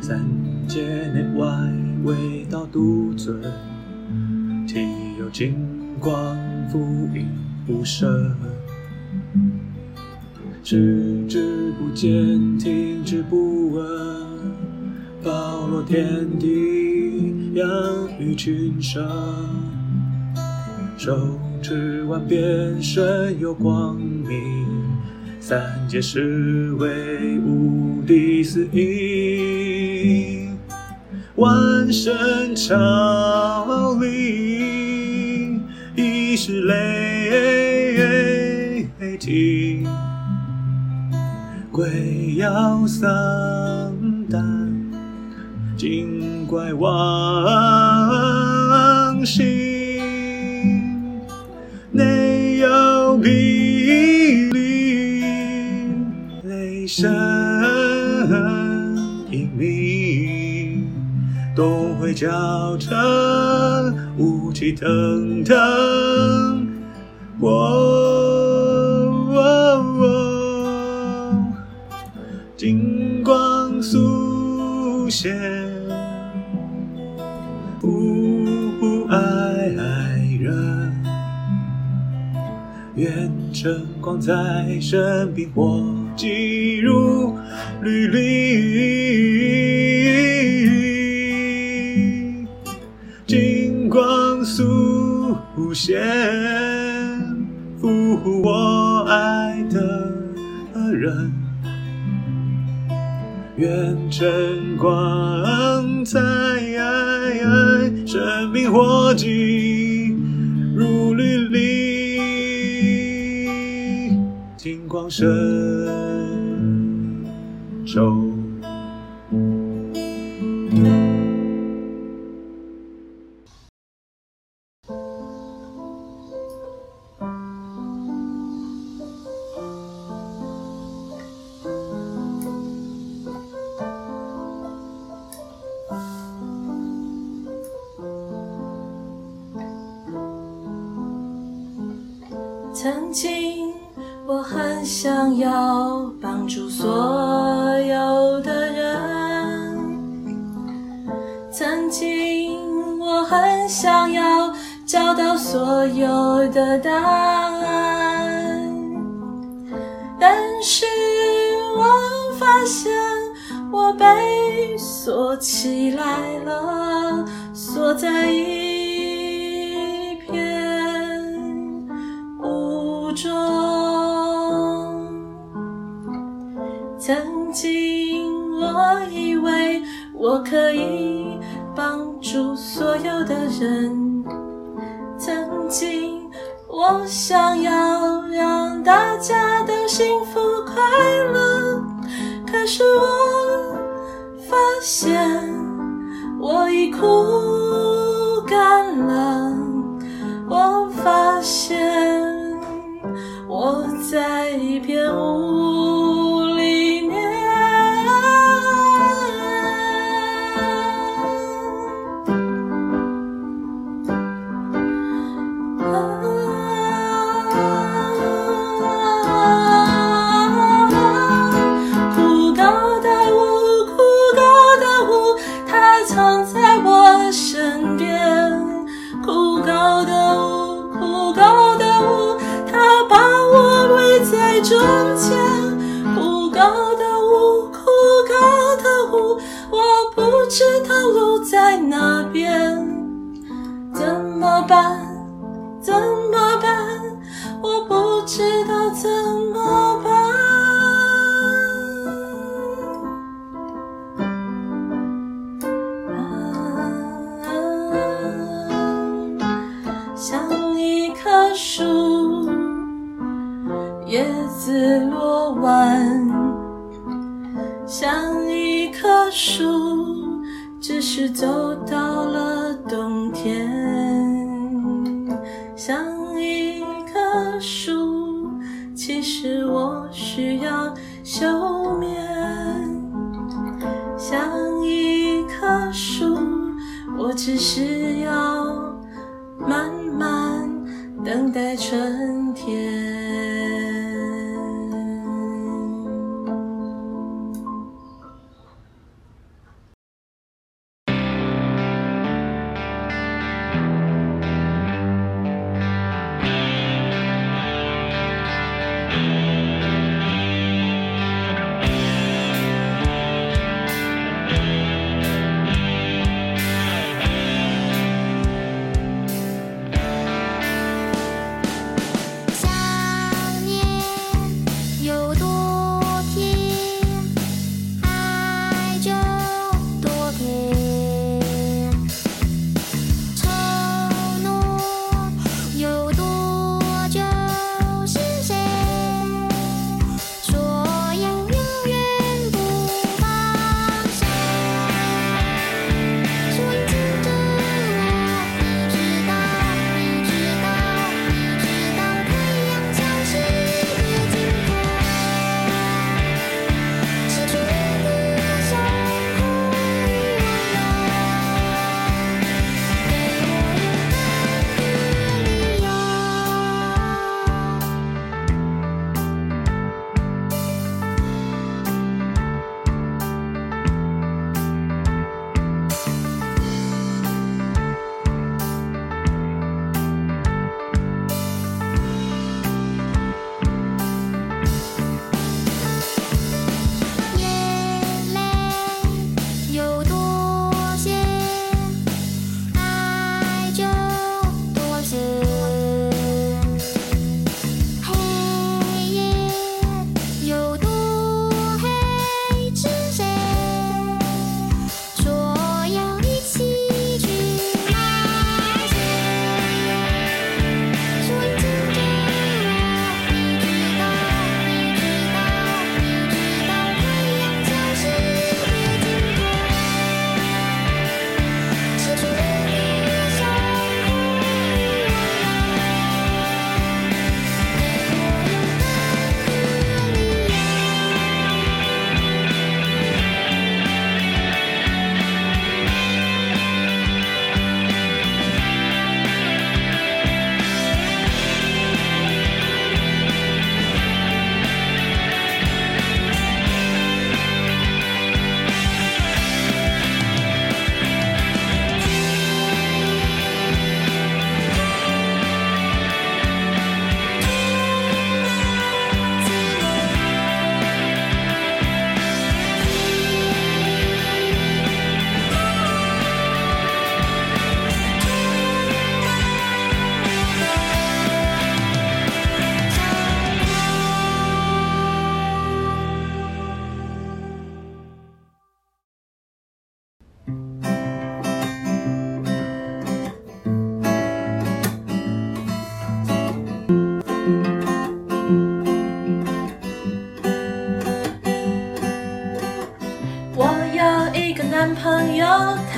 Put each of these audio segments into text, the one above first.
三界内外，唯道独尊。体有金光，覆影无声。视之不见，听之不闻，包罗天地，养育群生。手持万变，身有光明，三界是为无敌四应，万神朝礼，一时雷霆，鬼妖丧胆，精怪忘形。雷声隐鸣，东会交城，雾气腾腾，喔喔喔，金光速现，呜呼爱人。愿晨光在身边，火急如履历，金光速现，俘获我爱的人。愿晨曾经我很想要帮助所有的人，曾经我很想要找到所有的答案，但是我发现我被锁起来了，锁在一曾经我以为我可以帮助所有的人，曾经我想要让大家都幸福快乐，可是我发现我已枯干了，我发现我在一片雾像一棵树，叶子落完，像一棵树，只是走到了冬天。像一棵树，其实我需要休眠。像一棵树，我只是要等待春天。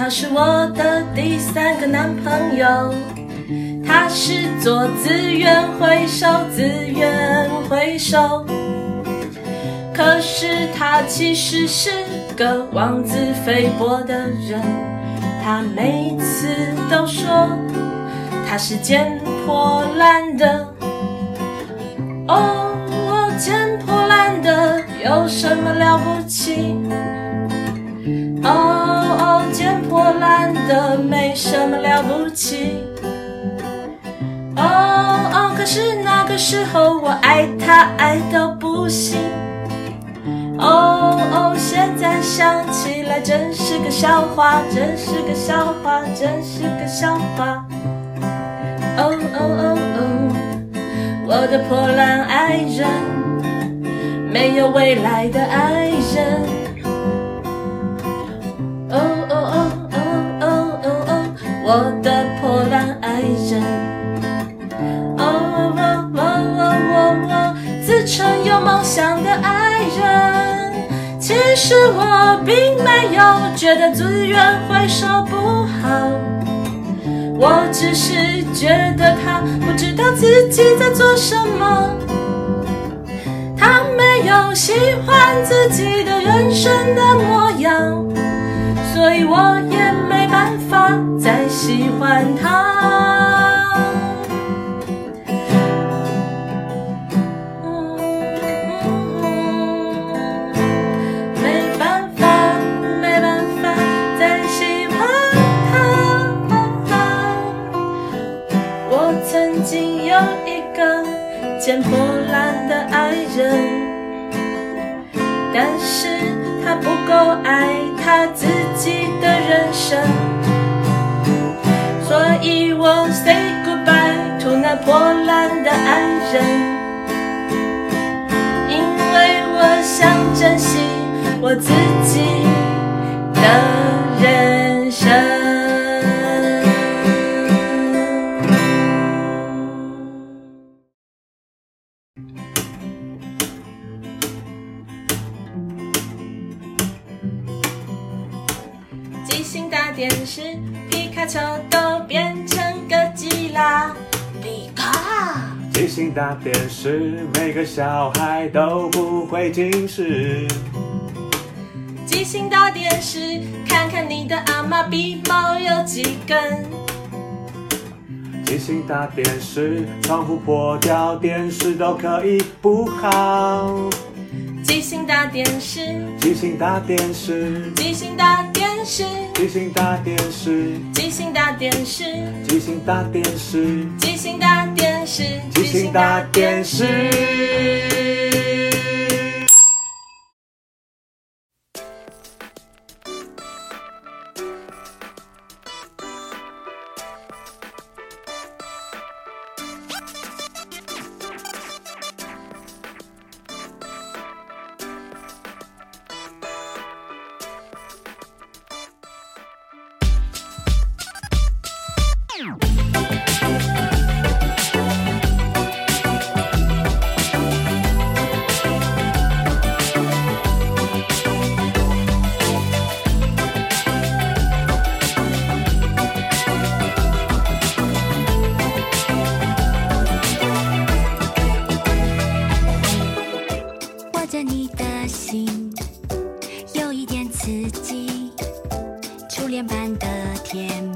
他是我的第三个男朋友。他是做资源回收，资源回收。可是他其实是个妄自菲薄的人，他每次都说他是捡破烂的。哦，我捡破烂的有什么了不起？烂的没什么了不起。哦哦可是那个时候我爱他爱到不行。哦哦现在想起来真是个笑话真是个笑话真是个笑话。哦哦哦哦我的破烂爱人没有未来的爱人。我的破烂爱人。哦哦哦哦哦哦，自称有梦想的爱人，其实我并没有觉得资源回收不好，我只是觉得他不知道自己在做什么，他没有喜欢自己的人生的模样，所以我也没办法再喜欢他。没办法，没办法再喜欢他。我曾经有一个捡破烂的爱人，但是他不够爱他自己的人生，所以我 say goodbye to 那破烂的爱人。因为我想珍惜我自己的人电视，皮卡丘都变成哥吉拉，皮卡。即兴大电视，每个小孩都不会近视。即兴大电视，看看你的阿妈鼻毛有几根。即兴大电视，窗户破掉，电视都可以补好。即兴大电视，即兴大电视，即兴大电视，即兴大电视，即兴大电视，即兴大电视，即兴大电视，即兴大电视。的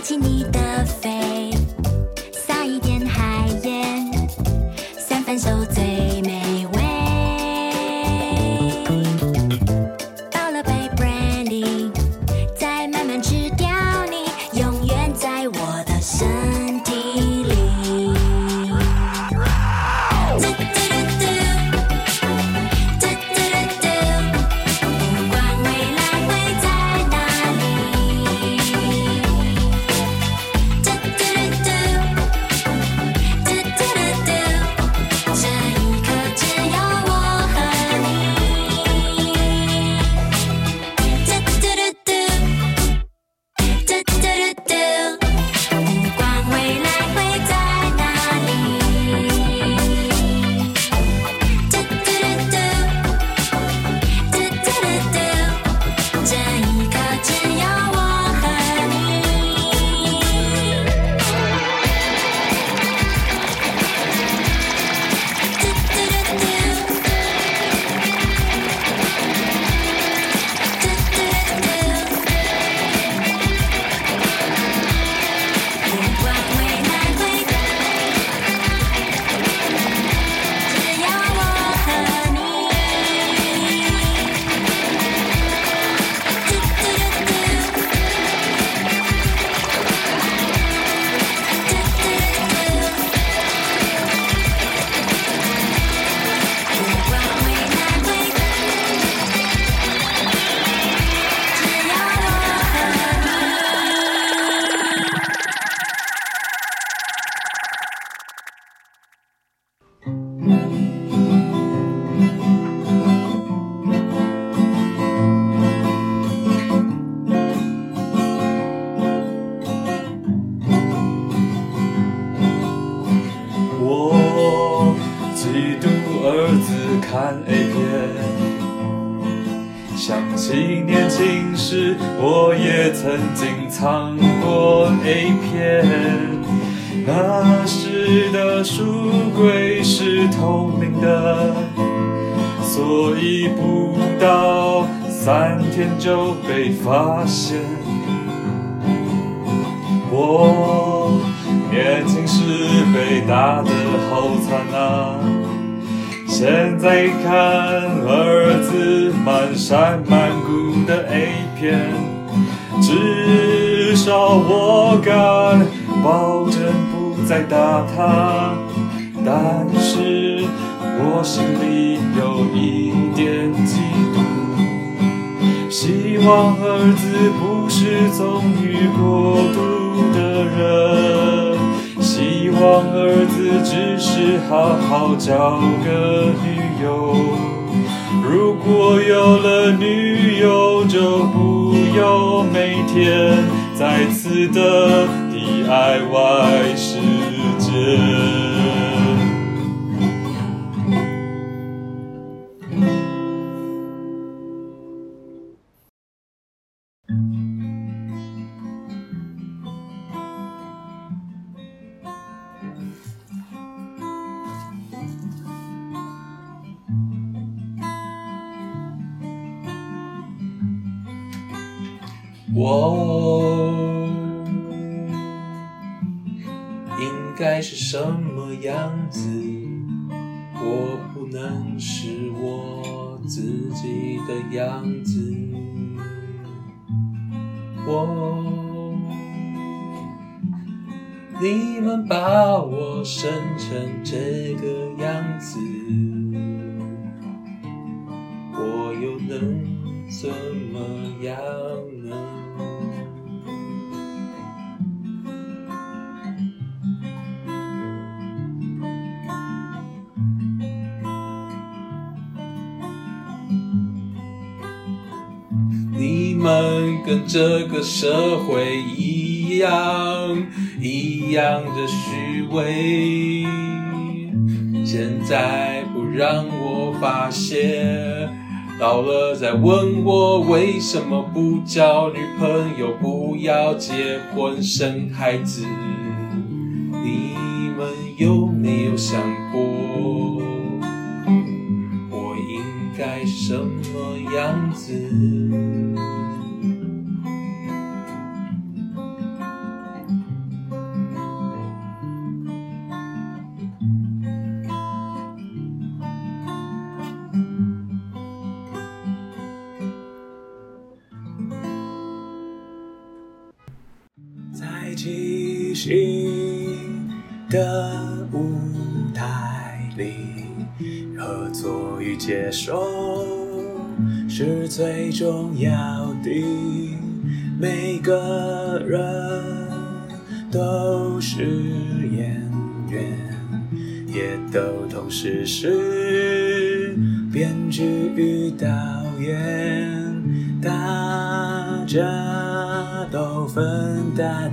拿起你的肺，撒天就被发现。我年轻时被打得好惨啊！现在看儿子满山满谷的 A 片，至少我敢保证不再打他。但是我心里有一点嫉妒。希望儿子不是纵欲过度的人，希望儿子只是好好交个女友。如果有了女友，就不用每天再次的 DIY 子？我不能是我自己的样子。我，你们把我生成这个样子，我又能怎么样跟这个社会一样，一样的虚伪。现在不让我发泄，老了再问我为什么不交女朋友，不要结婚生孩子。你们有没有想过，我应该什么样子？接受是最重要的。每个人都是演员，也都同时是编剧与导演。大家都分担